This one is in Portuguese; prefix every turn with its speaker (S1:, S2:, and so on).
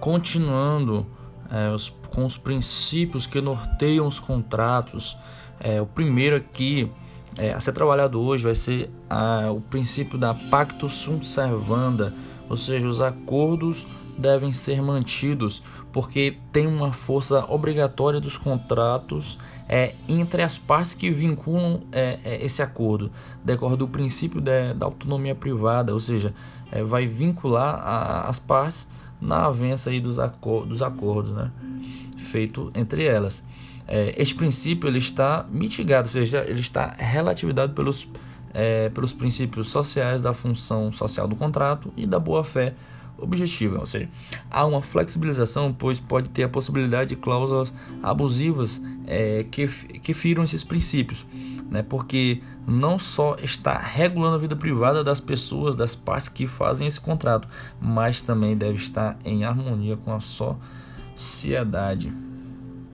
S1: continuando é, os, com os princípios que norteiam os contratos. É, o primeiro aqui é, a ser trabalhado hoje vai ser a, o princípio da pacto sunt servanda, ou seja, os acordos devem ser mantidos porque tem uma força obrigatória dos contratos é, entre as partes que vinculam é, é, esse acordo, decorre do princípio de, da autonomia privada, ou seja, é, vai vincular a, as partes na avença aí dos, acor dos acordos né, feito entre elas. É, este princípio ele está mitigado, ou seja, ele está relativizado pelos, é, pelos princípios sociais da função social do contrato e da boa-fé objetiva, ou seja, há uma flexibilização, pois pode ter a possibilidade de cláusulas abusivas é, que, que firam esses princípios, né? porque não só está regulando a vida privada das pessoas, das partes que fazem esse contrato, mas também deve estar em harmonia com a sociedade.